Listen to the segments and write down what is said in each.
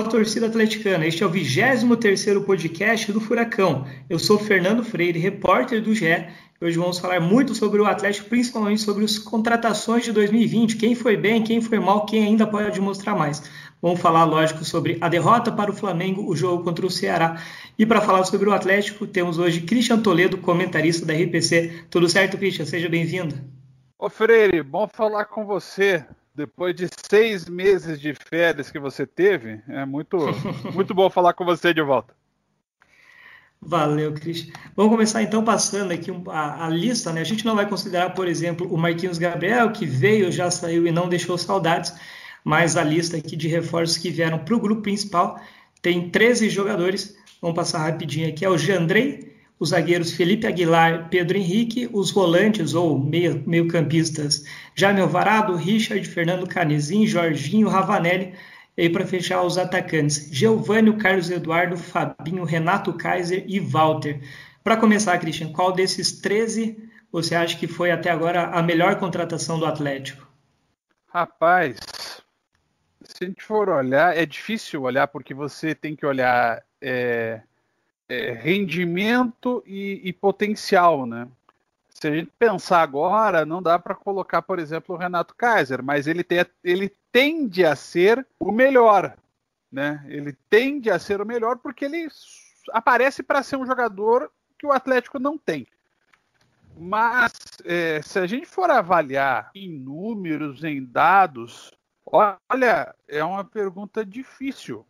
Fala torcida atleticana, este é o 23º podcast do Furacão. Eu sou Fernando Freire, repórter do GE. Hoje vamos falar muito sobre o Atlético, principalmente sobre as contratações de 2020, quem foi bem, quem foi mal, quem ainda pode mostrar mais. Vamos falar, lógico, sobre a derrota para o Flamengo, o jogo contra o Ceará. E para falar sobre o Atlético, temos hoje Christian Toledo, comentarista da RPC. Tudo certo, Christian? Seja bem-vindo. Ô Freire, bom falar com você. Depois de seis meses de férias que você teve, é muito, muito bom falar com você de volta. Valeu, Christian. Vamos começar então passando aqui a, a, lista, né? A gente não vai considerar, por exemplo, o Marquinhos Gabriel, que veio, já saiu e não deixou saudades, mas a lista aqui de reforços que vieram para o grupo principal tem 13 jogadores. Vamos passar rapidinho aqui. É o Jandrei, os zagueiros Felipe Aguilar, Pedro Henrique, os volantes ou meio, meio Alvarado, Richard, Fernando Canesim, Jorginho, Ravanelli. E para fechar os atacantes, Geovânio, Carlos Eduardo, Fabinho, Renato Kaiser e Walter. Para começar, Christian, qual desses 13 você acha que foi até agora a melhor contratação do Atlético? Rapaz, se a gente for olhar, é difícil olhar porque você tem que olhar é, é, rendimento e, e, potencial, né? Se a gente pensar agora, não dá para colocar, por exemplo, o Renato Kaiser, mas ele, tem, ele tende a ser o melhor, né? Ele tende a ser o melhor porque ele aparece para ser um jogador que o Atlético não tem. Mas é, se a gente for avaliar em números, em dados, olha, é uma pergunta difícil.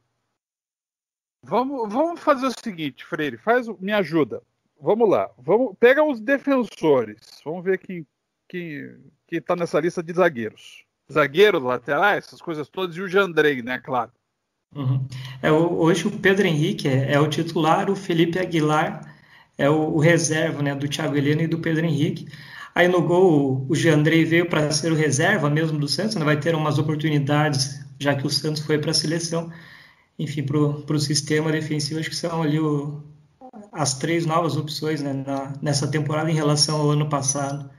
Vamos, vamos fazer o seguinte, Freire, faz, me ajuda. Vamos lá, vamos pega os defensores. Vamos ver quem quem quem está nessa lista de zagueiros. Zagueiros, laterais, essas coisas todas e o Jandrei, né, claro. Uhum. É, hoje o Pedro Henrique é, é, o titular, o Felipe Aguilar é o, o, reserva né, do Thiago Heleno e do Pedro Henrique. Aí no gol o Jandrei veio para ser o reserva mesmo do Santos, né, vai ter umas oportunidades, já que o Santos foi para a seleção enfim, para o sistema defensivo, acho que são ali o, as três novas opções né, na, nessa temporada em relação ao ano passado.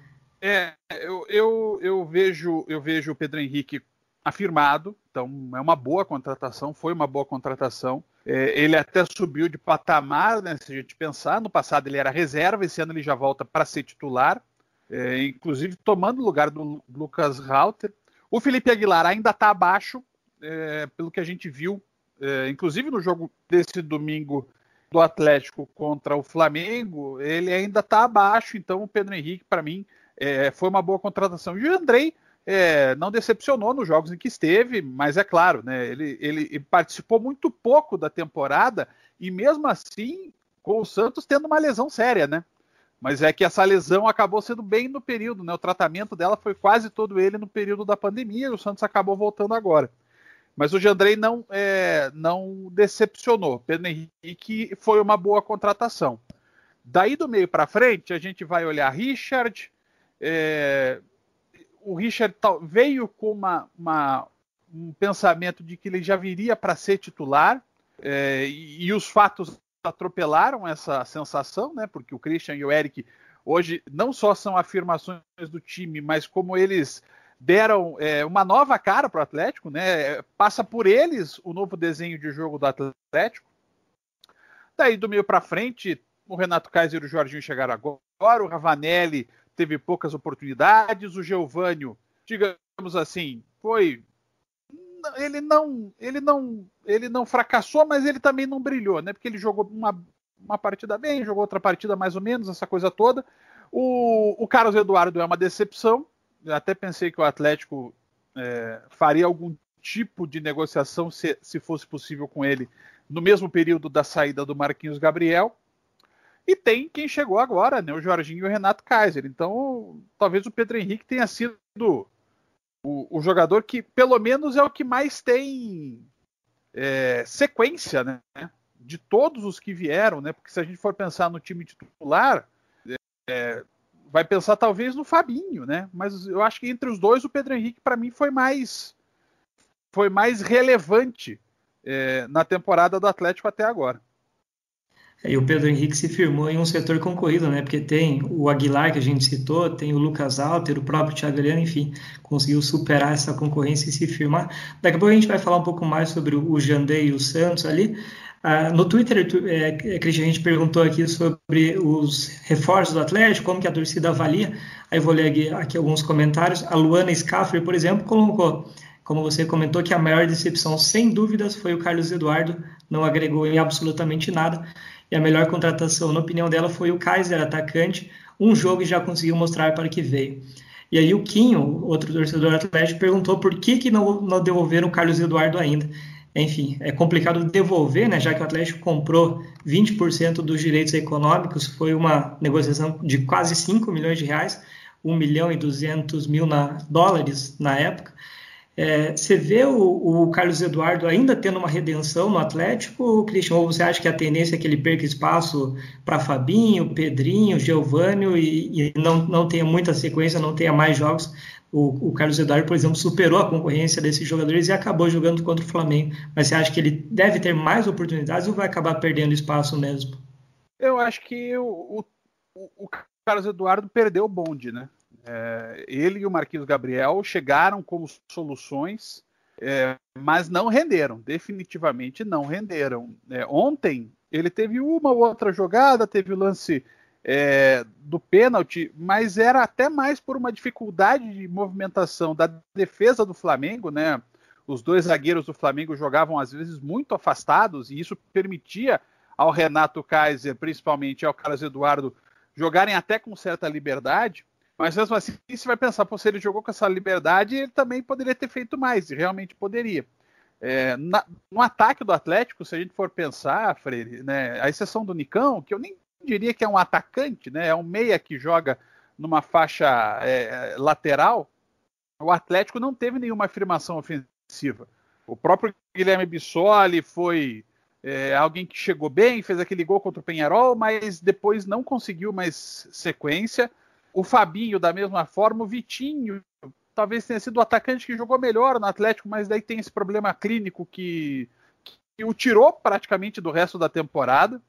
É, eu, eu, eu, vejo, eu vejo o Pedro Henrique afirmado, então é uma boa contratação, foi uma boa contratação. É, ele até subiu de patamar, né, se a gente pensar. No passado ele era reserva, esse ano ele já volta para ser titular, é, inclusive tomando o lugar do Lucas Rauter. O Felipe Aguilar ainda está abaixo, é, pelo que a gente viu é, inclusive no jogo desse domingo do Atlético contra o Flamengo, ele ainda está abaixo, então o Pedro Henrique, para mim, é, foi uma boa contratação. E o Andrei é, não decepcionou nos jogos em que esteve, mas é claro, né, ele, ele participou muito pouco da temporada e mesmo assim com o Santos tendo uma lesão séria, né? Mas é que essa lesão acabou sendo bem no período, né? O tratamento dela foi quase todo ele no período da pandemia e o Santos acabou voltando agora. Mas o Jandrei não, é, não decepcionou. Pedro Henrique foi uma boa contratação. Daí do meio para frente, a gente vai olhar Richard. É, o Richard veio com uma, uma, um pensamento de que ele já viria para ser titular, é, e, e, os fatos atropelaram essa sensação, né? Porque o Christian e o Eric hoje não só são afirmações do time, mas como eles deram é, uma nova cara para o Atlético, né? Passa por eles o novo desenho de jogo do Atlético. Daí do meio para frente, o Renato Kaiser e o Jorginho chegaram agora, o Ravanelli teve poucas oportunidades, o Geovânio, digamos assim, foi ele não, ele não, ele não fracassou, mas ele também não brilhou, né? Porque ele jogou uma, uma partida bem, jogou outra partida mais ou menos, essa coisa toda. O, o Carlos Eduardo é uma decepção, até pensei que o Atlético é, faria algum tipo de negociação, se, se fosse possível, com ele no mesmo período da saída do Marquinhos Gabriel. E tem quem chegou agora, né? O Jorginho e o Renato Kaiser. Então, talvez o Pedro Henrique tenha sido o, o jogador que, pelo menos, é o que mais tem é, sequência, né? De todos os que vieram, né? Porque se a gente for pensar no time titular, é, vai pensar talvez no Fabinho, né? Mas eu acho que entre os dois o Pedro Henrique para mim foi mais foi mais relevante é, na temporada do Atlético até agora. E o Pedro Henrique se firmou em um setor concorrido, né? Porque tem o Aguilar, que a gente citou, tem o Lucas Alter, o próprio Thiago enfim, conseguiu superar essa concorrência e se firmar. Daqui a pouco a gente vai falar um pouco mais sobre o Jandei e o Santos ali. Ah, no Twitter, é, Cristian, a gente perguntou aqui sobre os reforços do Atlético, como que a torcida avalia. Aí vou ler aqui, aqui alguns comentários. A Luana Scaffer, por exemplo, colocou, como você comentou, que a maior decepção, sem dúvidas, foi o Carlos Eduardo, não agregou em absolutamente nada. E a melhor contratação, na opinião dela, foi o Kaiser, atacante, um jogo e já conseguiu mostrar para que veio. E aí o Quinho, outro torcedor atlético, perguntou por que, que não, não devolveram o Carlos Eduardo ainda. Enfim, é complicado devolver, né, já que o Atlético comprou 20% dos direitos econômicos, foi uma negociação de quase 5 milhões de reais, 1 milhão e 200 mil na, dólares na época. É, você vê o, o, Carlos Eduardo ainda tendo uma redenção no Atlético, Cristian, ou você acha que a tendência é que ele perca espaço para Fabinho, Pedrinho, Geovânio e, e, não, não tenha muita sequência, não tenha mais jogos? O, o, Carlos Eduardo, por exemplo, superou a concorrência desses jogadores e acabou jogando contra o Flamengo. Mas você acha que ele deve ter mais oportunidades ou vai acabar perdendo espaço mesmo? Eu acho que o, o, o Carlos Eduardo perdeu o bonde, né? É, ele e o Marquinhos Gabriel chegaram como soluções, é, mas não renderam, definitivamente não renderam. É, ontem ele teve uma ou outra jogada, teve o lance é, do pênalti, mas era até mais por uma dificuldade de movimentação da defesa do Flamengo, né? Os dois zagueiros do Flamengo jogavam às vezes muito afastados e isso permitia ao Renato Kaiser, principalmente ao Carlos Eduardo, jogarem até com certa liberdade. Mas mesmo assim, você vai pensar, se ele jogou com essa liberdade, ele também poderia ter feito mais, e realmente poderia. É, na, no ataque do Atlético, se a gente for pensar, Freire, né, a exceção do Nicão, que eu nem diria que é um atacante, né, é um meia que joga numa faixa é, lateral, o Atlético não teve nenhuma afirmação ofensiva. O próprio Guilherme Bissoli foi é, alguém que chegou bem, fez aquele gol contra o Penharol, mas depois não conseguiu mais sequência. O Fabinho, da mesma forma, o Vitinho, talvez tenha sido o atacante que jogou melhor no Atlético, mas daí tem esse problema clínico que, que o tirou praticamente do resto da temporada.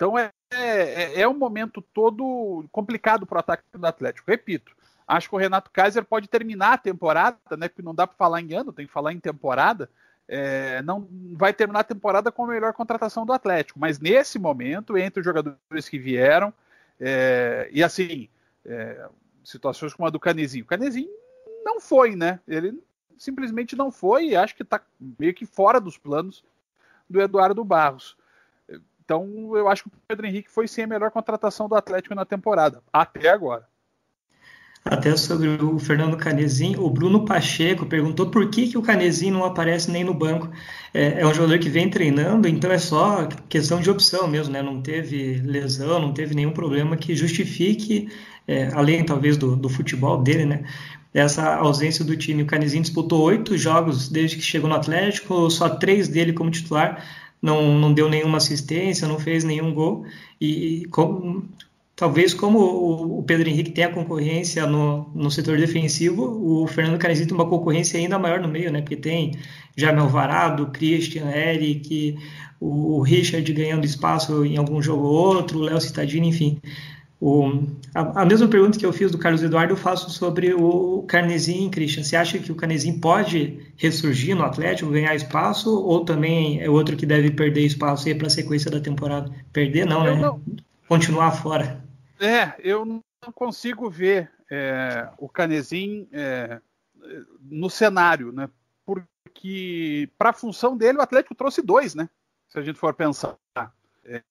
Então é, é, é um momento todo complicado para o ataque do Atlético. Repito, acho que o Renato Kaiser pode terminar a temporada, né? Porque não dá para falar em ano, tem que falar em temporada. É, não vai terminar a temporada com a melhor contratação do Atlético, mas nesse momento, entre os jogadores que vieram, é, e assim, é, situações como a do Canezinho. O Canezinho não foi, né? Ele simplesmente não foi e acho que está meio que fora dos planos do Eduardo Barros. Então eu acho que o Pedro Henrique foi sim a melhor contratação do Atlético na temporada, até agora. Até sobre o Fernando Canezinho, o Bruno Pacheco perguntou por que, que o Canezinho não aparece nem no banco. É, é, um jogador que vem treinando, então é só questão de opção mesmo, né? Não teve lesão, não teve nenhum problema que justifique é, além talvez do, do, futebol dele, né? Essa ausência do time. O Canizinho disputou oito jogos desde que chegou no Atlético, só três dele como titular, não, não deu nenhuma assistência, não fez nenhum gol. E com, talvez como o, Pedro Henrique tem a concorrência no, no setor defensivo, o Fernando Canizinho tem uma concorrência ainda maior no meio, né? Porque tem Jamel Varado, Christian, Eric, o, o Richard ganhando espaço em algum jogo ou outro, o Léo Cittadini, enfim. O, a, a, mesma pergunta que eu fiz do Carlos Eduardo eu faço sobre o Carnesim, Christian. Você acha que o Carnesim pode ressurgir no Atlético, ganhar espaço, ou também é outro que deve perder espaço para a sequência da temporada? Perder não, eu né? Não... Continuar fora. É, eu não consigo ver é, o Canesim é, no cenário, né? Porque para a função dele o Atlético trouxe dois, né? Se a gente for pensar. É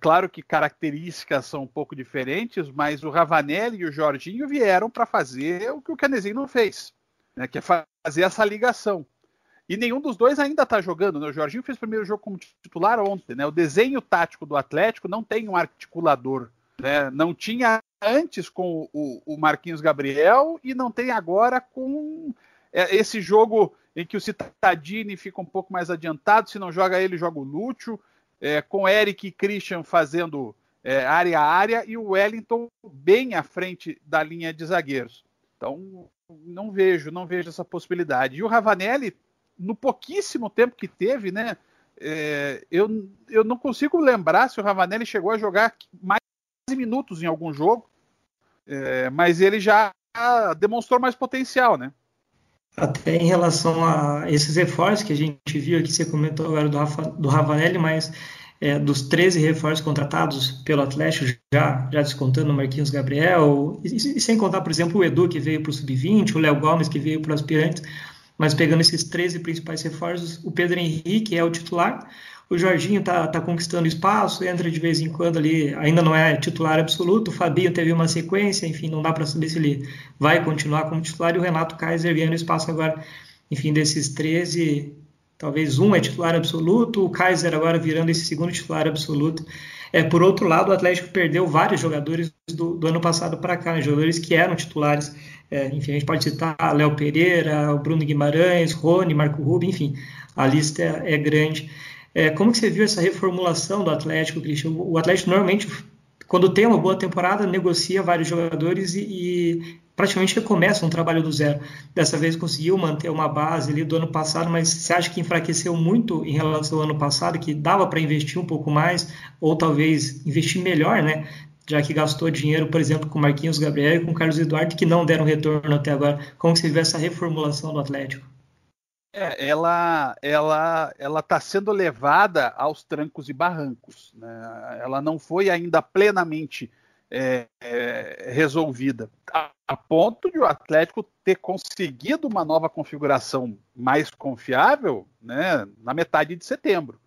claro que características são um pouco diferentes, mas o Ravanelli e o Jorginho vieram para fazer o que o Canezinho não fez, né, que é fazer essa ligação. E nenhum dos dois ainda está jogando. Né? O Jorginho fez o primeiro jogo como titular ontem. Né? O desenho tático do Atlético não tem um articulador. Né? Não tinha antes com o, o Marquinhos Gabriel e não tem agora com é, esse jogo em que o Citadini fica um pouco mais adiantado. Se não joga ele, joga o Lúcio. É, com Eric e Christian fazendo é, área a área e o Wellington bem à frente da linha de zagueiros. Então, não vejo, não vejo essa possibilidade. E o Ravanelli, no pouquíssimo tempo que teve, né? É, eu, eu não consigo lembrar se o Ravanelli chegou a jogar mais minutos em algum jogo, é, mas ele já demonstrou mais potencial, né? Até em relação a esses reforços que a gente viu aqui, você comentou agora do, Rafa, do Ravanelli, mas é, dos 13 reforços contratados pelo Atlético, já, já descontando o Marquinhos Gabriel, e, e sem contar, por exemplo, o Edu, que veio para o Sub-20, o Léo Gomes, que veio para o Aspirantes, mas pegando esses 13 principais reforços, o Pedro Henrique é o titular, o Jorginho está tá conquistando espaço, entra de vez em quando ali, ainda não é titular absoluto. O Fabinho teve uma sequência, enfim, não dá para saber se ele vai continuar como titular. E o Renato Kaiser ganhando espaço agora, enfim, desses 13, talvez um é titular absoluto. O Kaiser agora virando esse segundo titular absoluto. É, por outro lado, o Atlético perdeu vários jogadores do, do ano passado para cá, né? jogadores que eram titulares. É, enfim, a gente pode citar Léo Pereira, o Bruno Guimarães, Rony, Marco Rubio, enfim, a lista é, é grande. É, como que você viu essa reformulação do Atlético, Cristian? O Atlético normalmente, quando tem uma boa temporada, negocia vários jogadores e, e praticamente recomeça um trabalho do zero. Dessa vez conseguiu manter uma base ali do ano passado, mas você acha que enfraqueceu muito em relação ao ano passado, que dava para investir um pouco mais, ou talvez investir melhor, né? Já que gastou dinheiro, por exemplo, com Marquinhos Gabriel e com Carlos Eduardo, que não deram retorno até agora. Como que você viu essa reformulação do Atlético? É, ela ela ela está sendo levada aos trancos e barrancos. Né? Ela não foi ainda plenamente é, é, resolvida, a, a, ponto de o Atlético ter conseguido uma nova configuração mais confiável né, na metade de setembro.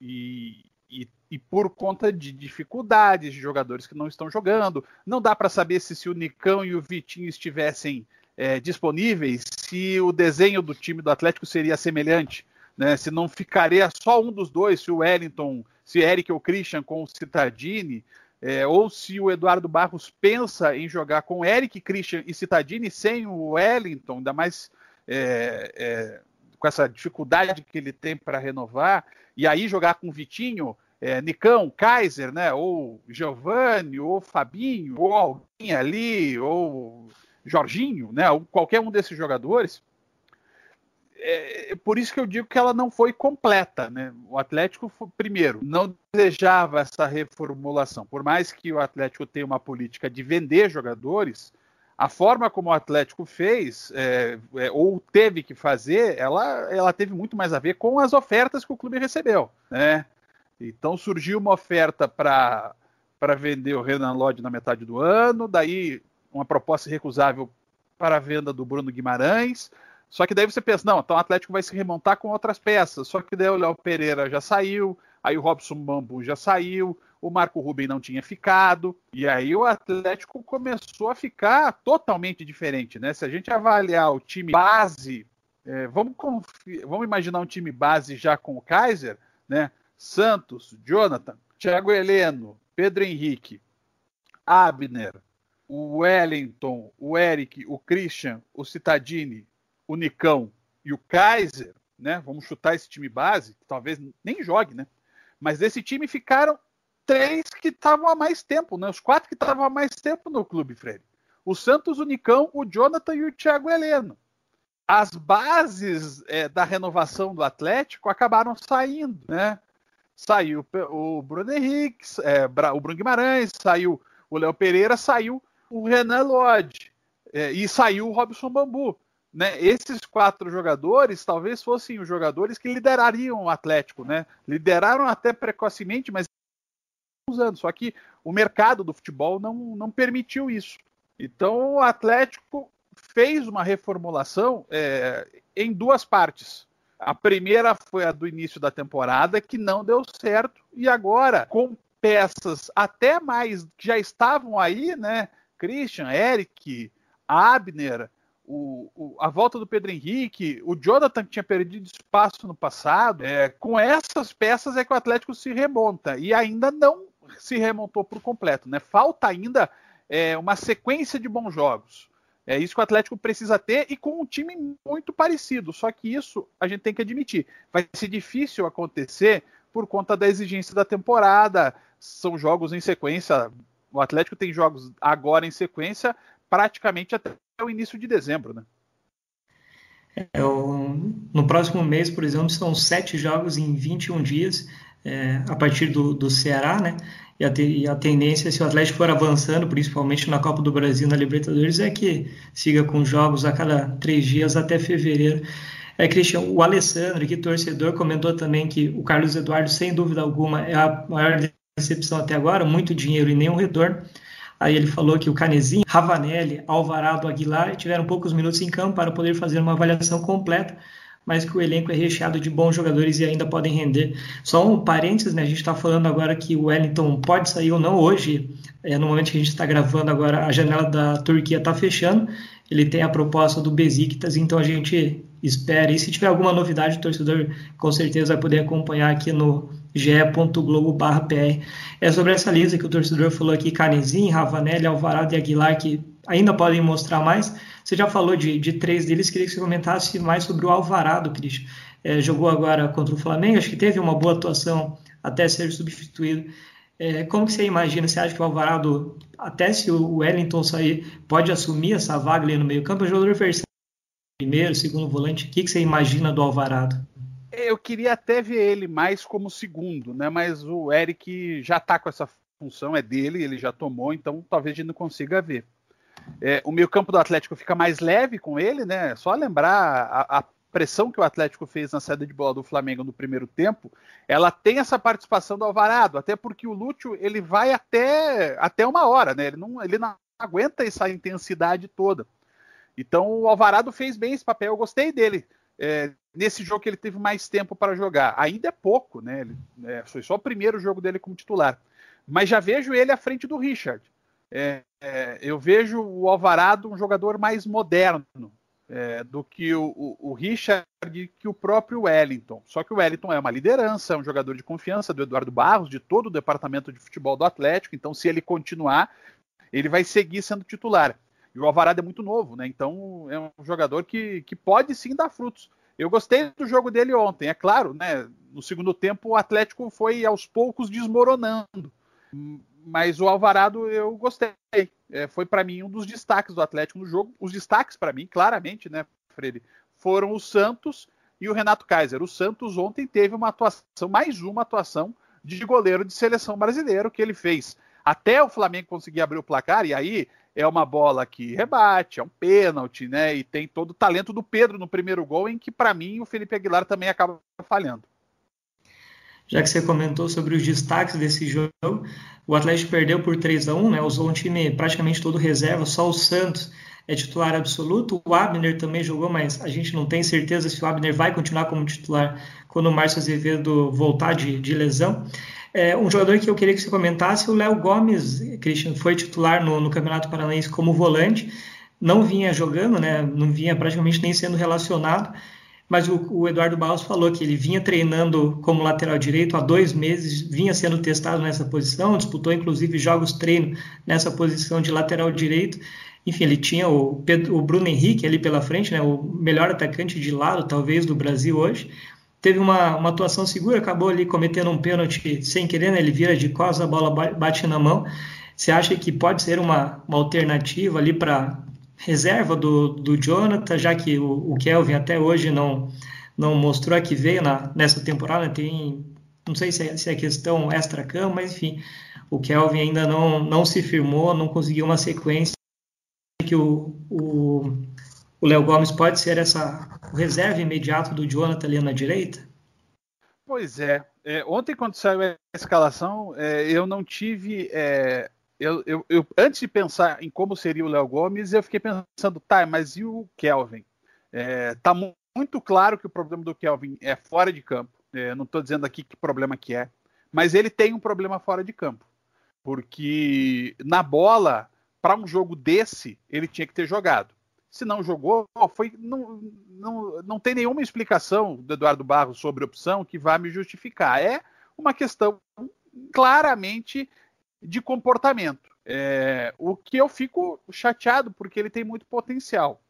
E, e, e, por conta de dificuldades de jogadores que não estão jogando, não dá para saber se, se o Nicão e o Vitinho estivessem é, disponíveis, se o desenho do time do Atlético seria semelhante, né? Se não ficaria só um dos dois, se o Wellington, se Eric ou Christian com o Citadini, é, ou se o Eduardo Barros pensa em jogar com Eric, Christian e Citadini sem o Wellington, ainda mais é, é, com essa dificuldade que ele tem para renovar, e aí jogar com Vitinho, é, Nicão, Kaiser, né, ou Giovanni, ou Fabinho, ou alguém ali, ou Jorginho, né, qualquer um desses jogadores. É, é, por isso que eu digo que ela não foi completa. Né? O Atlético, primeiro, não desejava essa reformulação. Por mais que o Atlético tenha uma política de vender jogadores, a forma como o Atlético fez, é, é, ou teve que fazer, ela, ela teve muito mais a ver com as ofertas que o clube recebeu. Né? Então surgiu uma oferta para vender o Renan Lodge na metade do ano, daí uma proposta irrecusável para a venda do Bruno Guimarães. Só que daí você pensa, não, então o Atlético vai se remontar com outras peças. Só que daí o Léo Pereira já saiu, aí o Robson Bambu já saiu, o Marco Ruben não tinha ficado, e aí o Atlético começou a ficar totalmente diferente, né? Se a gente avaliar o time base, é, vamos, vamos imaginar um time base já com o Kaiser, né? Santos, Jonathan, Thiago Heleno, Pedro Henrique, Abner, o Wellington, o Eric, o Christian, o Citadini, o Nicão e o Kaiser, né? Vamos chutar esse time base, que talvez nem jogue, né? Mas desse time ficaram três que estavam há mais tempo, né? Os quatro que estavam há mais tempo no clube, Freire. O Santos, o Nicão, o Jonathan e o Thiago Heleno. As bases é, da renovação do Atlético acabaram saindo, né? Saiu o Bruno Henrique, é, o Bruno Guimarães, saiu o Léo Pereira, saiu o Renan Lodge é, e saiu o Robson Bambu. Né? Esses quatro jogadores talvez fossem os jogadores que liderariam o Atlético, né? Lideraram até precocemente, mas anos. Só que o mercado do futebol não, não permitiu isso. Então o Atlético fez uma reformulação é, em duas partes. A primeira foi a do início da temporada, que não deu certo, e agora, com peças até mais que já estavam aí, né? Christian, Eric, Abner, o, o, a volta do Pedro Henrique, o Jonathan que tinha perdido espaço no passado, é, com essas peças é que o Atlético se remonta e ainda não se remontou por completo, né? Falta ainda é, uma sequência de bons jogos. É isso que o Atlético precisa ter e com um time muito parecido. Só que isso a gente tem que admitir. Vai ser difícil acontecer por conta da exigência da temporada. São jogos em sequência. O Atlético tem jogos agora em sequência praticamente até o início de dezembro, né? É, no próximo mês, por exemplo, são sete jogos em 21 dias, é, a partir do, do Ceará, né? E a, e a, tendência, se o Atlético for avançando, principalmente na Copa do Brasil, na Libertadores, é que siga com jogos a cada três dias até fevereiro. É, Cristian, o Alessandro, que torcedor, comentou também que o Carlos Eduardo, sem dúvida alguma, é a maior decepção até agora, muito dinheiro e nenhum retorno. Aí ele falou que o Canezinho, Ravanelli, Alvarado, Aguilar tiveram poucos minutos em campo para poder fazer uma avaliação completa, mas que o elenco é recheado de bons jogadores e ainda podem render. Só um parênteses, né? A gente está falando agora que o Wellington pode sair ou não hoje. É, no momento que a gente está gravando agora, a janela da Turquia está fechando. Ele tem a proposta do Besiktas, então a gente espera. E se tiver alguma novidade, o torcedor com certeza vai poder acompanhar aqui no ge.globo.br. É sobre essa lista que o torcedor falou aqui, Canezinho, Ravanelli, Alvarado e Aguilar, que ainda podem mostrar mais. Você já falou de, de três deles, queria que você comentasse mais sobre o Alvarado, Cris. É, jogou agora contra o Flamengo, acho que teve uma boa atuação até ser substituído. É, como que você imagina? Você acha que o Alvarado, até se o Wellington sair, pode assumir essa vaga ali no meio campo? É jogador versátil, primeiro, segundo volante. O que, que você imagina do Alvarado? Eu queria até ver ele mais como segundo, né? Mas o Eric já tá com essa função, é dele, ele já tomou, então talvez a gente não consiga ver. É, o meio campo do Atlético fica mais leve com ele, né? Só lembrar a, a, pressão que o Atlético fez na saída de bola do Flamengo no primeiro tempo, ela tem essa participação do Alvarado, até porque o Lúcio ele vai até, até uma hora, né? Ele não, ele não aguenta essa intensidade toda. Então o Alvarado fez bem esse papel, eu gostei dele é, nesse jogo que ele teve mais tempo para jogar. Ainda é pouco, né? Ele, é, foi só o primeiro jogo dele como titular. Mas já vejo ele à frente do Richard. É, é eu vejo o Alvarado um jogador mais moderno é, do que o, o, o Richard que o próprio Wellington. Só que o Wellington é uma liderança, é um jogador de confiança do Eduardo Barros, de todo o departamento de futebol do Atlético. Então, se ele continuar, ele vai seguir sendo titular. E o Alvarado é muito novo, né? Então é um jogador que, que pode sim dar frutos. Eu gostei do jogo dele ontem, é claro, né? No segundo tempo o Atlético foi aos poucos desmoronando. Mas o Alvarado eu gostei. É, foi para mim um dos destaques do Atlético no jogo. Os destaques para mim, claramente, né, Freire, foram o Santos e o Renato Kaiser. O Santos ontem teve uma atuação, mais uma atuação de goleiro de seleção brasileiro que ele fez. Até o Flamengo conseguir abrir o placar, e aí é uma bola que rebate, é um pênalti, né? E tem todo o talento do Pedro no primeiro gol, em que para mim o Felipe Aguilar também acaba falhando. Já que você comentou sobre os destaques desse jogo, o Atlético perdeu por 3 a 1 né? Usou um time praticamente todo reserva, só o Santos é titular absoluto. O Abner também jogou, mas a gente não tem certeza se o Abner vai continuar como titular quando o Márcio Azevedo voltar de, de lesão. É, um jogador que eu queria que você comentasse, o Léo Gomes, Christian, foi titular no, no, Campeonato Paranaense como volante, não vinha jogando, né, não vinha praticamente nem sendo relacionado, mas o, o, Eduardo Barros falou que ele vinha treinando como lateral direito há dois meses, vinha sendo testado nessa posição, disputou inclusive jogos treino nessa posição de lateral direito. Enfim, ele tinha o, Pedro, o Bruno Henrique ali pela frente, né, o melhor atacante de lado, talvez, do Brasil hoje teve uma, uma atuação segura, acabou ali cometendo um pênalti sem querer, né? ele vira de costas, a bola bate na mão. Você acha que pode ser uma, uma alternativa ali para reserva do, do Jonathan, já que o, o, Kelvin até hoje não, não mostrou a que veio na, nessa temporada, tem, não sei se é, se é questão extra-cama, mas enfim, o Kelvin ainda não, não se firmou, não conseguiu uma sequência que o, o o Léo Gomes pode ser essa reserva imediato do Jonathan ali na direita? Pois é. é ontem, quando saiu a escalação, é, eu não tive. É, eu, eu, eu, antes de pensar em como seria o Léo Gomes, eu fiquei pensando, tá, mas e o Kelvin? É, tá muito claro que o problema do Kelvin é fora de campo. É, não estou dizendo aqui que problema que é, mas ele tem um problema fora de campo. Porque na bola, para um jogo desse, ele tinha que ter jogado Se não jogou, foi não, não, não tem nenhuma explicação do Eduardo Barros sobre opção que vá me justificar. É uma questão claramente de comportamento. É, o que eu fico chateado porque ele tem muito potencial.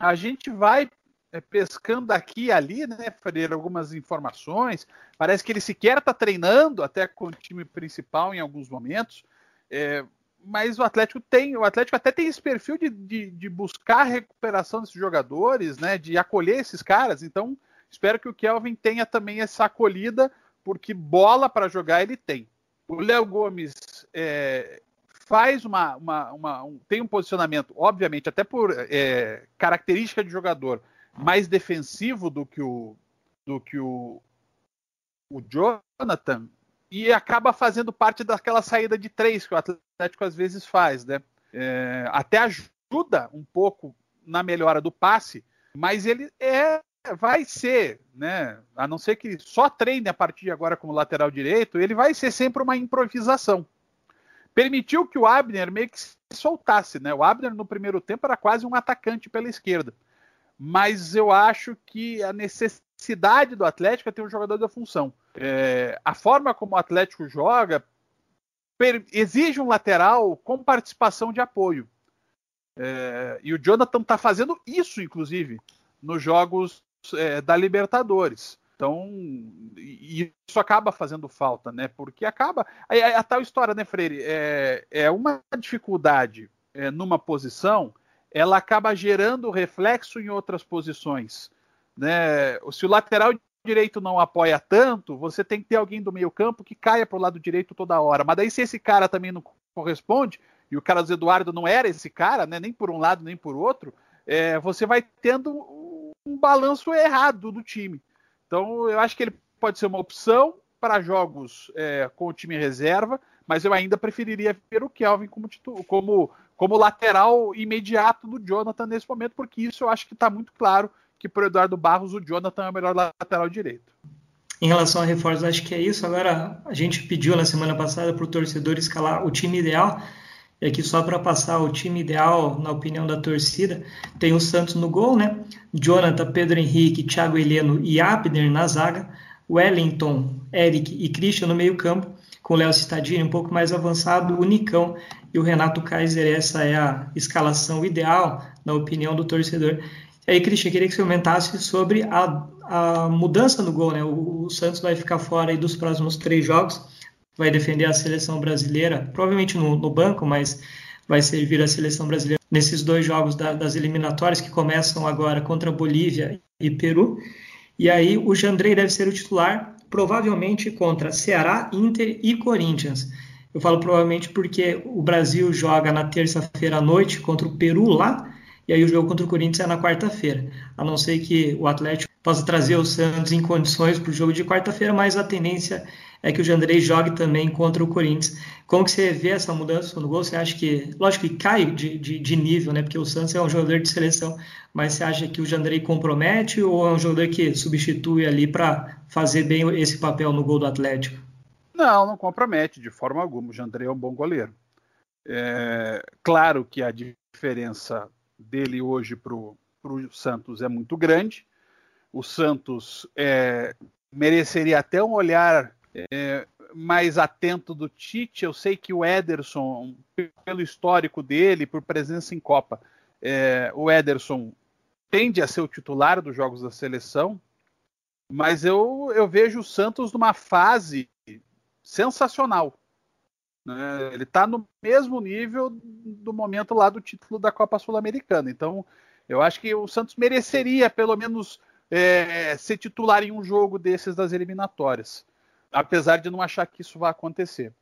A gente vai é, pescando aqui e ali, né, Freire, algumas informações. Parece que ele sequer está treinando até com o time principal em alguns momentos. É, mas o Atlético tem, o Atlético até tem esse perfil de, de, de, buscar a recuperação desses jogadores, né, de acolher esses caras. Então, espero que o Kelvin tenha também essa acolhida, porque bola para jogar ele tem. O Léo Gomes é, faz uma, uma, uma um, tem um posicionamento, obviamente, até por é, característica de jogador, mais defensivo do que o, do que o, o Jonathan e acaba fazendo parte daquela saída de três que o Atlético às vezes faz, né? É, até ajuda um pouco na melhora do passe, mas ele é vai ser, né? A não ser que só treine a partir de agora como lateral direito, ele vai ser sempre uma improvisação. Permitiu que o Abner meio que se soltasse, né? O Abner no primeiro tempo era quase um atacante pela esquerda mas eu acho que a necessidade do Atlético é ter um jogador da função. É, a forma como o Atlético joga exige um lateral com participação de apoio. É, e o Jonathan está fazendo isso, inclusive, nos jogos é, da Libertadores. Então, isso acaba fazendo falta, né? Porque acaba. A, a tal história, né, Freire? É, é uma dificuldade é, numa posição ela acaba gerando reflexo em outras posições. Né? Se o lateral direito não apoia tanto, você tem que ter alguém do meio campo que caia para o lado direito toda hora. Mas daí se esse cara também não corresponde, e o Carlos Eduardo não era esse cara, né? nem por um lado nem por outro, é, você vai tendo um balanço errado do time. Então eu acho que ele pode ser uma opção para jogos é, com o time reserva, mas eu ainda preferiria ver o Kelvin como, como como lateral imediato do Jonathan nesse momento, porque isso eu acho que está muito claro que para o Eduardo Barros o Jonathan é o melhor lateral direito. Em relação a reforços, acho que é isso. Agora, a gente pediu na semana passada para o torcedor escalar o time ideal. E aqui, só para passar o time ideal, na opinião da torcida, tem o Santos no gol, né? Jonathan, Pedro Henrique, Thiago Heleno e Abner na zaga. Wellington, Eric e Christian no meio-campo com o Léo Cittadini um pouco mais avançado, o Nicão e o Renato Kaiser. Essa é a escalação ideal, na opinião do torcedor. E aí, Cristian, queria que você comentasse sobre a, a mudança no gol. Né? O, o, Santos vai ficar fora aí dos próximos três jogos, vai defender a seleção brasileira, provavelmente no, no banco, mas vai servir a seleção brasileira nesses dois jogos da, das eliminatórias que começam agora contra Bolívia e Peru. E aí o Jandrei deve ser o titular provavelmente contra Ceará, Inter e Corinthians. Eu falo provavelmente porque o Brasil joga na terça-feira à noite contra o Peru lá, e aí o jogo contra o Corinthians é na quarta-feira. A não ser que o Atlético possa trazer o Santos em condições para o jogo de quarta-feira, mas a tendência é que o Jandrei jogue também contra o Corinthians. Como que você vê essa mudança no gol? Você acha que, lógico que cai de, de, de, nível, né? Porque o Santos é um jogador de seleção, mas você acha que o Jandrei compromete ou é um jogador que substitui ali para fazer bem esse papel no gol do Atlético? Não, não compromete de forma alguma. O Jandrei é um bom goleiro. É, claro que a diferença dele hoje para o Santos é muito grande. O Santos é, mereceria até um olhar é, mais atento do Tite. Eu sei que o Ederson, pelo histórico dele, por presença em Copa, é, o Ederson tende a ser o titular dos jogos da seleção, mas eu, eu vejo o Santos numa fase sensacional. Né? Ele está no mesmo nível do momento lá do título da Copa Sul-Americana. Então, eu acho que o Santos mereceria, pelo menos, é, ser titular em um jogo desses das eliminatórias apesar de não achar que isso vai acontecer.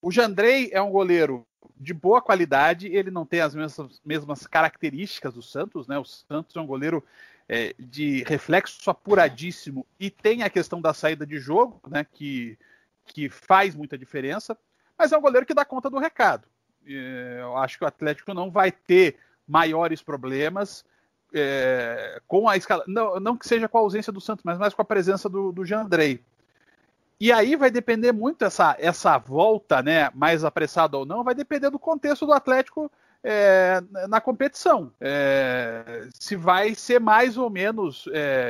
O Jandrei é um goleiro de boa qualidade, ele não tem as mesmas, mesmas características do Santos, né? O Santos é um goleiro é, de reflexo apuradíssimo e tem a questão da saída de jogo, né? Que, que faz muita diferença, mas é um goleiro que dá conta do recado. É, eu acho que o Atlético não vai ter maiores problemas é, com a escala. Não, não, que seja com a ausência do Santos, mas mais com a presença do, do Jandrei. E aí vai depender muito essa, essa volta, né, mais apressada ou não, vai depender do contexto do Atlético é, na competição. É, se vai ser mais ou menos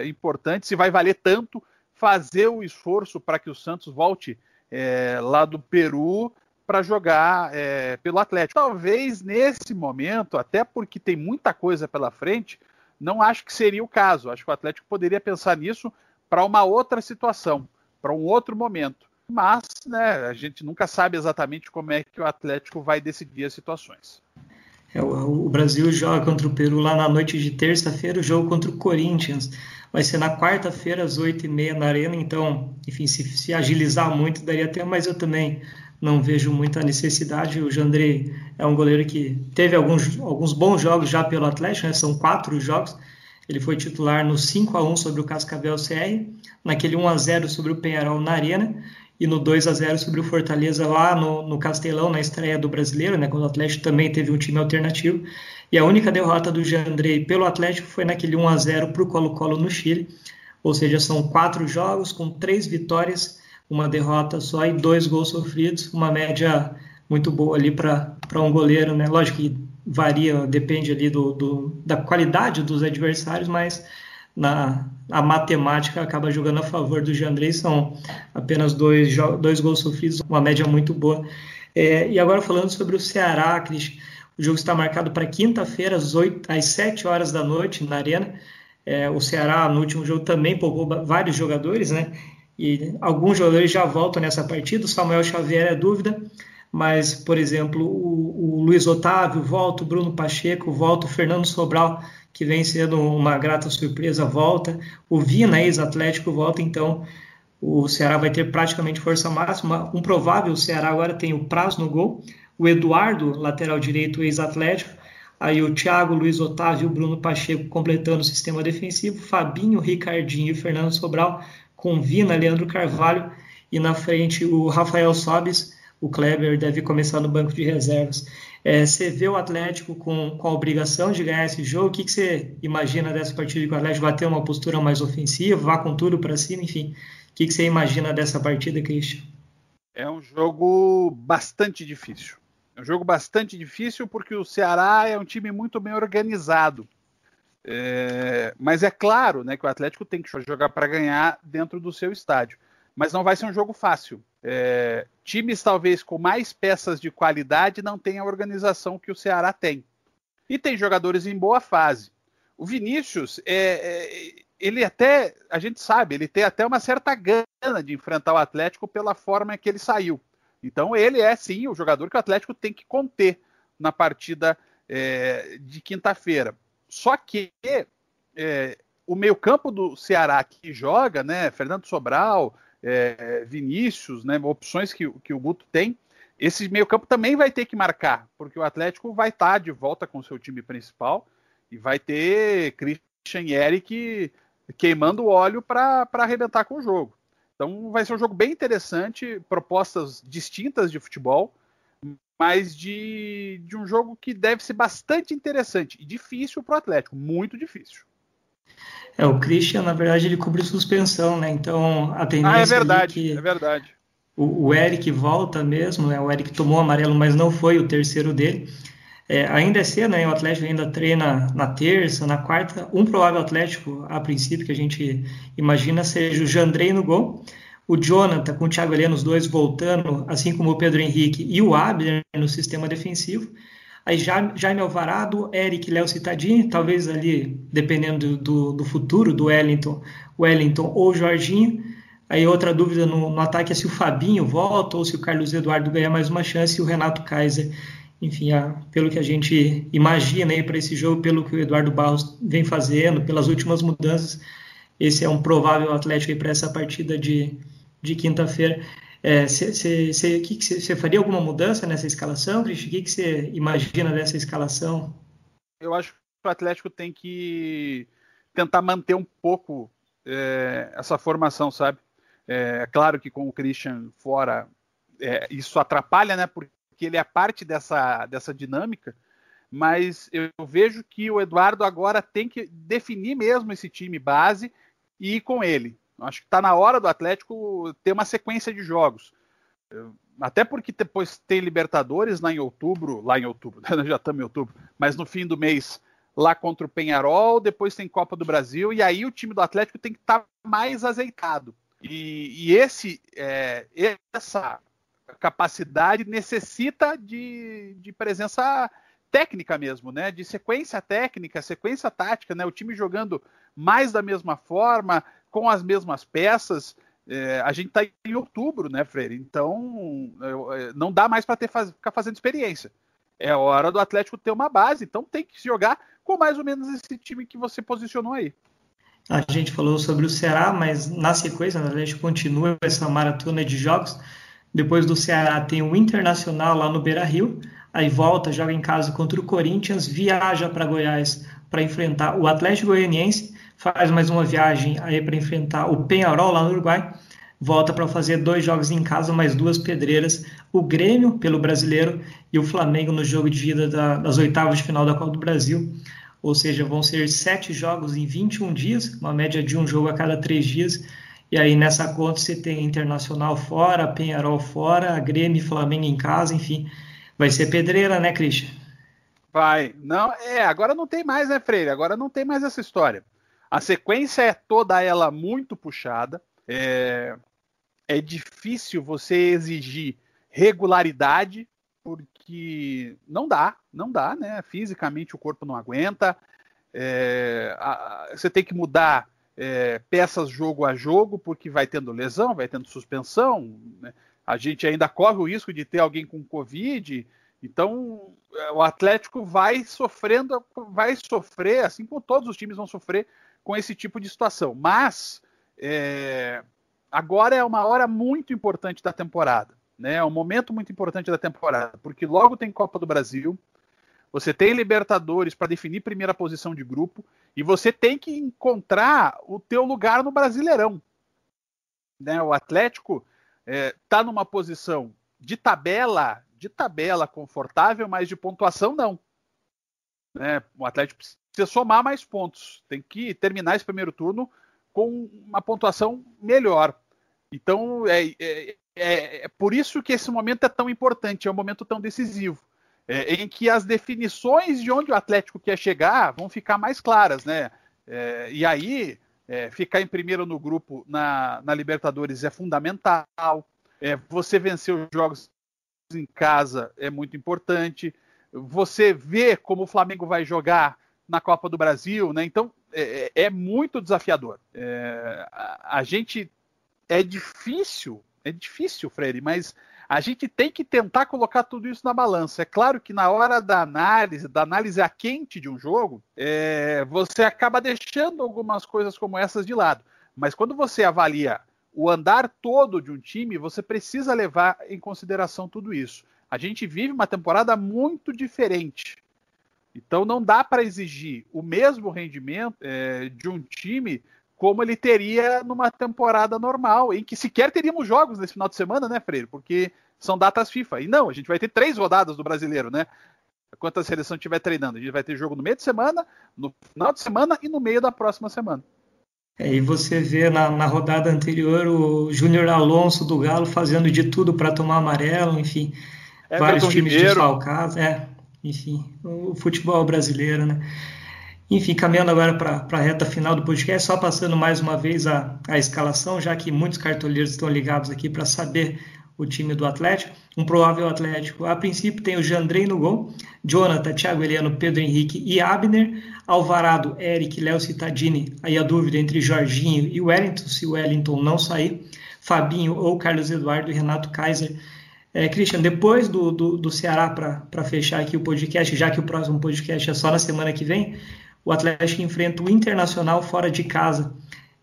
importante, se vai valer tanto fazer o esforço para que o Santos volte é, lá do Peru para jogar é, pelo Atlético. Talvez nesse momento, até porque tem muita coisa pela frente, não acho que seria o caso. Acho que o Atlético poderia pensar nisso para uma outra situação, para um outro momento. Mas né, a gente nunca sabe exatamente como é que o Atlético vai decidir as situações. É, o, Brasil joga contra o Peru lá na noite de terça-feira, o jogo contra o Corinthians. Vai ser na quarta-feira, às oito e meia na Arena. Então, enfim, se, se, agilizar muito, daria até, mas eu também não vejo muita necessidade. O Jandrei é um goleiro que teve alguns, alguns bons jogos já pelo Atlético, né? são quatro jogos. Ele foi titular no 5 a 1 sobre o Cascavel CR, naquele 1 a 0 sobre o Penharol na Arena e no 2 a 0 sobre o Fortaleza lá no, no Castelão, na estreia do Brasileiro, né, quando o Atlético também teve um time alternativo. E a única derrota do Jandrei pelo Atlético foi naquele 1 a 0 para o Colo-Colo no Chile. Ou seja, são quatro jogos com três vitórias, uma derrota só e dois gols sofridos, uma média muito boa ali para um goleiro, né? Lógico que varia, depende ali do, do, da qualidade dos adversários, mas na a matemática acaba jogando a favor do Jandrei, são apenas dois, dois gols sofridos, uma média muito boa. É, e agora falando sobre o Ceará, Cris, o jogo está marcado para quinta-feira, às, às 7 horas da noite, na Arena. É, o Ceará, no último jogo, também poupou vários jogadores, né? E alguns jogadores já voltam nessa partida. O Samuel Xavier é dúvida, mas, por exemplo, o, o Luiz Otávio volta, o Bruno Pacheco volta, o Fernando Sobral que vem sendo uma grata surpresa, volta. O Vina, ex-Atlético, volta, então o Ceará vai ter praticamente força máxima. Um provável Ceará agora tem o Praz no gol, o Eduardo, lateral direito, ex-Atlético, aí o Thiago, Luiz Otávio e o Bruno Pacheco completando o sistema defensivo, Fabinho, Ricardinho e Fernando Sobral, com Vina, Leandro Carvalho e na frente o Rafael Sobis, o Kleber deve começar no banco de reservas. É, você vê o Atlético com, com a obrigação de ganhar esse jogo? O que, que você imagina dessa partida que o Atlético vai ter uma postura mais ofensiva, vá com tudo para cima, enfim? O que, que você imagina dessa partida, Christian? É um jogo bastante difícil. É um jogo bastante difícil porque o Ceará é um time muito bem organizado. É, mas é claro né, que o Atlético tem que jogar para ganhar dentro do seu estádio. Mas não vai ser um jogo fácil. É, times talvez com mais peças de qualidade não têm a organização que o Ceará tem. E tem jogadores em boa fase. O Vinícius, é, é, ele até, a gente sabe, ele tem até uma certa gana de enfrentar o Atlético pela forma que ele saiu. Então ele é sim o jogador que o Atlético tem que conter na partida é, de quinta-feira. Só que é, o meio-campo do Ceará que joga, né, Fernando Sobral, é, Vinícius, né, opções que, que o Guto tem, esse meio-campo também vai ter que marcar, porque o Atlético vai estar tá de volta com o seu time principal e vai ter Christian e Eric queimando óleo para arrebentar com o jogo. Então vai ser um jogo bem interessante, propostas distintas de futebol, mas de, de um jogo que deve ser bastante interessante e difícil para o Atlético, muito difícil. É, o Christian, na verdade, ele cobre suspensão, né? Então a tendência ah, é verdade, é que é verdade. O, o, Eric volta mesmo, né? O Eric tomou amarelo, mas não foi o terceiro dele. É, ainda é cedo, né? O Atlético ainda treina na terça, na quarta. Um provável Atlético, a princípio, que a gente imagina, seja o Jandrei no gol. O Jonathan com o Thiago Heleno, os dois voltando, assim como o Pedro Henrique e o Abner no sistema defensivo. Aí Jaime Alvarado, Eric, Léo Citadini, talvez ali, dependendo do, do futuro do Wellington, Wellington ou Jorginho. Aí outra dúvida no, no, ataque é se o Fabinho volta ou se o Carlos Eduardo ganha mais uma chance e o Renato Kaiser. Enfim, a, pelo que a gente imagina aí para esse jogo, pelo que o Eduardo Barros vem fazendo, pelas últimas mudanças, esse é um provável Atlético para essa partida de, de quinta-feira. Você é, faria alguma mudança nessa escalação, Cristian? O que você imagina dessa escalação? Eu acho que o Atlético tem que tentar manter um pouco é, essa formação, sabe? É, é, claro que com o Christian fora é, isso atrapalha, né? Porque ele é parte dessa, dessa dinâmica, mas eu vejo que o Eduardo agora tem que definir mesmo esse time base e ir com ele. Acho que está na hora do Atlético ter uma sequência de jogos. Até porque depois tem Libertadores lá em outubro, lá em outubro, né? já estamos em outubro, mas no fim do mês lá contra o Penharol, depois tem Copa do Brasil, e aí o time do Atlético tem que estar tá mais azeitado. E, e esse, é, essa capacidade necessita de, de presença técnica mesmo, né? De sequência técnica, sequência tática, né? O time jogando mais da mesma forma, com as mesmas peças. É, a gente está em outubro, né, Freire? Então é, não dá mais para faz, ficar fazendo experiência. É hora do Atlético ter uma base, então tem que jogar com mais ou menos esse time que você posicionou aí. A gente falou sobre o Ceará, mas na sequência, né, a gente continua essa maratona de jogos. Depois do Ceará tem o Internacional lá no Beira Rio, aí volta, joga em casa contra o Corinthians, viaja para Goiás para enfrentar o Atlético Goianiense, faz mais uma viagem aí para enfrentar o Penharol lá no Uruguai, volta para fazer dois jogos em casa, mais duas pedreiras, o Grêmio pelo Brasileiro e o Flamengo no jogo de vida da, das oitavas de final da Copa do Brasil. Ou seja, vão ser sete jogos em 21 dias, uma média de um jogo a cada três dias. E aí nessa conta você tem Internacional fora, Penharol fora, Grêmio e Flamengo em casa, enfim. Vai ser pedreira, né, Christian? Vai. Não, é, agora não tem mais, né, Freire? Agora não tem mais essa história. A sequência é toda ela muito puxada. É, é difícil você exigir regularidade, porque não dá, não dá, né? Fisicamente o corpo não aguenta. É, a, você tem que mudar é, peças jogo a jogo, porque vai tendo lesão, vai tendo suspensão. Né? A gente ainda corre o risco de ter alguém com Covid. Então, é, o Atlético vai sofrendo, vai sofrer, assim como todos os times vão sofrer com esse tipo de situação. Mas é, agora é uma hora muito importante da temporada. Né? É um momento muito importante da temporada, porque logo tem Copa do Brasil, você tem Libertadores para definir primeira posição de grupo e você tem que encontrar o teu lugar no Brasileirão. Né? O Atlético está é, tá numa posição de tabela, de tabela confortável, mas de pontuação não. Né? O Atlético precisa somar mais pontos, tem que terminar esse primeiro turno com uma pontuação melhor. Então é, é, é, é por isso que esse momento é tão importante, é um momento tão decisivo é, em que as definições de onde o Atlético quer chegar vão ficar mais claras, né? É, e aí, é, ficar em primeiro no grupo na, na Libertadores é fundamental. É, você vencer os jogos em casa é muito importante. Você vê como o Flamengo vai jogar na Copa do Brasil, né? Então é, é, é muito desafiador. É, a, gente é difícil, é difícil, Freire, mas a gente tem que tentar colocar tudo isso na balança. É claro que na hora da análise, da análise a quente de um jogo, é, você acaba deixando algumas coisas como essas de lado. Mas quando você avalia o andar todo de um time, você precisa levar em consideração tudo isso. A gente vive uma temporada muito diferente. Então não dá para exigir o mesmo rendimento é, de um time como ele teria numa temporada normal, em que sequer teríamos jogos nesse final de semana, né, Freire? Porque são datas FIFA. E não, a gente vai ter três rodadas do brasileiro, né? Enquanto a seleção estiver treinando. A gente vai ter jogo no meio de semana, no final de semana e no meio da próxima semana. É, e você vê na, na rodada anterior o Júnior Alonso do Galo fazendo de tudo para tomar amarelo, enfim. É, vários times Ribeiro. desfalcados. É, enfim, o futebol brasileiro, né? Enfim, caminhando agora para a reta final do podcast, só passando mais uma vez a, a escalação, já que muitos cartoleiros estão ligados aqui para saber o time do Atlético. Um provável Atlético, a princípio, tem o Jandrei no gol, Jonathan, Thiago Eliano, Pedro Henrique e Abner, Alvarado, Eric, Léo Cittadini, aí a dúvida entre Jorginho e Wellington, se o Wellington não sair, Fabinho ou Carlos Eduardo e Renato Kaiser. É, Christian, depois do, do, do Ceará, para fechar aqui o podcast, já que o próximo podcast é só na semana que vem, o Atlético enfrenta o Internacional fora de casa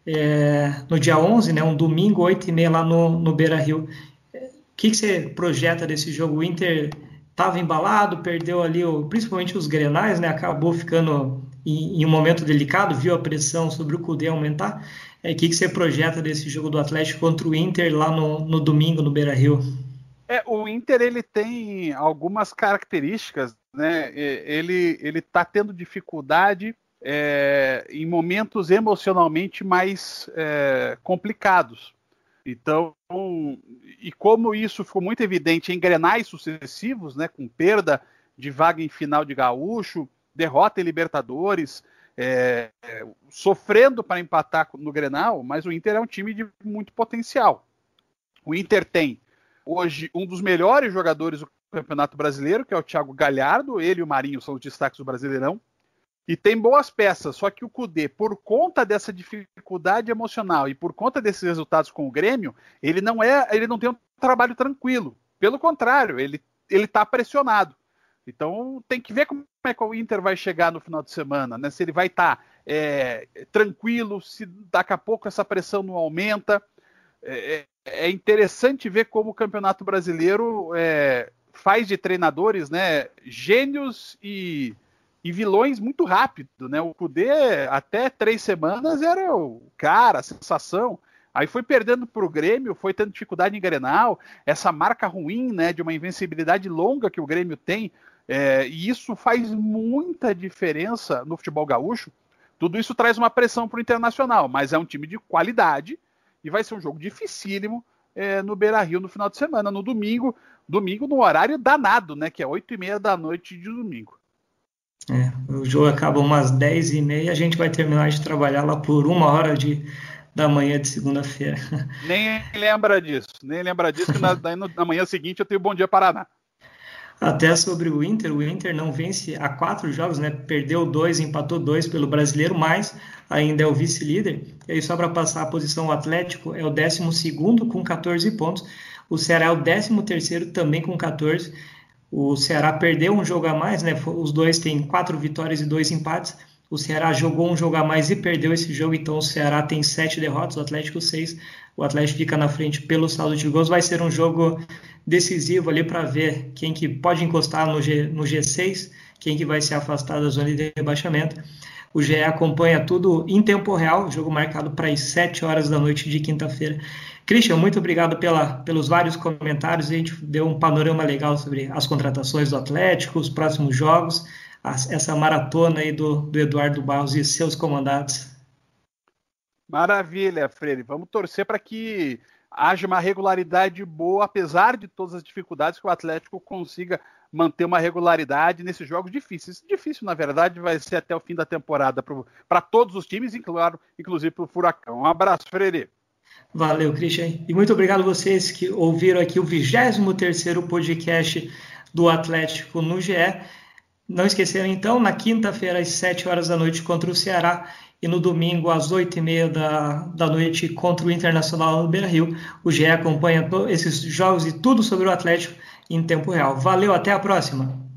é, no dia 11, né, um domingo, 8 e meia lá no, no Beira-Rio. O que, que, você projeta desse jogo? O Inter estava embalado, perdeu ali, o, principalmente os grenais, né, acabou ficando em, em, um momento delicado, viu a pressão sobre o Cudê aumentar. É, o é, que, que você projeta desse jogo do Atlético contra o Inter lá no, no domingo no Beira-Rio? É, o Inter ele tem algumas características, né? Ele ele está tendo dificuldade é, em momentos emocionalmente mais é, complicados. Então, e como isso ficou muito evidente em grenais sucessivos, né, com perda de vaga em final de gaúcho, derrota em Libertadores, é, sofrendo para empatar no Grenal, mas o Inter é um time de muito potencial. O Inter tem hoje um dos melhores jogadores do Campeonato Brasileiro, que é o Thiago Galhardo, ele e o Marinho são os destaques do Brasileirão. E tem boas peças, só que o Cudê, por conta dessa dificuldade emocional e por conta desses resultados com o Grêmio, ele não é, ele não tem um trabalho tranquilo. Pelo contrário, ele ele está pressionado. Então tem que ver como é que o Inter vai chegar no final de semana, né? Se ele vai estar tá, é, tranquilo, se daqui a pouco essa pressão não aumenta. É, é, interessante ver como o Campeonato Brasileiro é, faz de treinadores, né? Gênios e e vilões muito rápido, né? O Kudê, até três semanas, era o cara, a sensação. Aí foi perdendo para o Grêmio, foi tendo dificuldade em Grenal, essa marca ruim, né, de uma invencibilidade longa que o Grêmio tem, é, e isso faz muita diferença no futebol gaúcho. Tudo isso traz uma pressão para o Internacional, mas é um time de qualidade e vai ser um jogo dificílimo é, no Beira-Rio no final de semana, no domingo, domingo no horário danado, né, que é oito e meia da noite de domingo. É, o jogo acaba umas 10 e meia, a gente vai terminar de trabalhar lá por uma hora de, da manhã de segunda-feira. Nem lembra disso, nem lembra disso, que na, na manhã seguinte eu tenho Bom Dia Paraná. Até sobre o Inter, o Inter não vence há quatro jogos, né? Perdeu dois, empatou dois pelo brasileiro, mas ainda é o vice-líder. E aí, só para passar a posição, o Atlético é o 12 com 14 pontos. O Ceará é o 13 também com 14. O Ceará perdeu um jogo a mais, né? Os dois têm quatro vitórias e dois empates. O Ceará jogou um jogo a mais e perdeu esse jogo, então o Ceará tem sete derrotas, o Atlético seis. O Atlético fica na frente pelo saldo de gols. Vai ser um jogo decisivo ali para ver quem que pode encostar no, G, no G6, quem que vai se afastar da zona de rebaixamento. O GE acompanha tudo em tempo real, jogo marcado para as 7 horas da noite de quinta-feira. Christian, muito obrigado pela, pelos vários comentários. A gente deu um panorama legal sobre as contratações do Atlético, os próximos jogos, as, essa maratona aí do, do Eduardo Barros e seus comandados. Maravilha, Freire. Vamos torcer para que haja uma regularidade boa, apesar de todas as dificuldades, que o Atlético consiga manter uma regularidade nesses jogos difíceis. Difícil, na verdade, vai ser até o fim da temporada para todos os times, claro, inclusive para o Furacão. Um abraço, Freire. Valeu, Christian. E muito obrigado a vocês que ouviram aqui o 23º podcast do Atlético no GE. Não esqueceram, então, na quinta-feira, às 7 horas da noite, contra o Ceará, e no domingo, às 8h30 da, da noite, contra o Internacional no Beira-Rio. O GE acompanha esses jogos e tudo sobre o Atlético em tempo real. Valeu, até a próxima!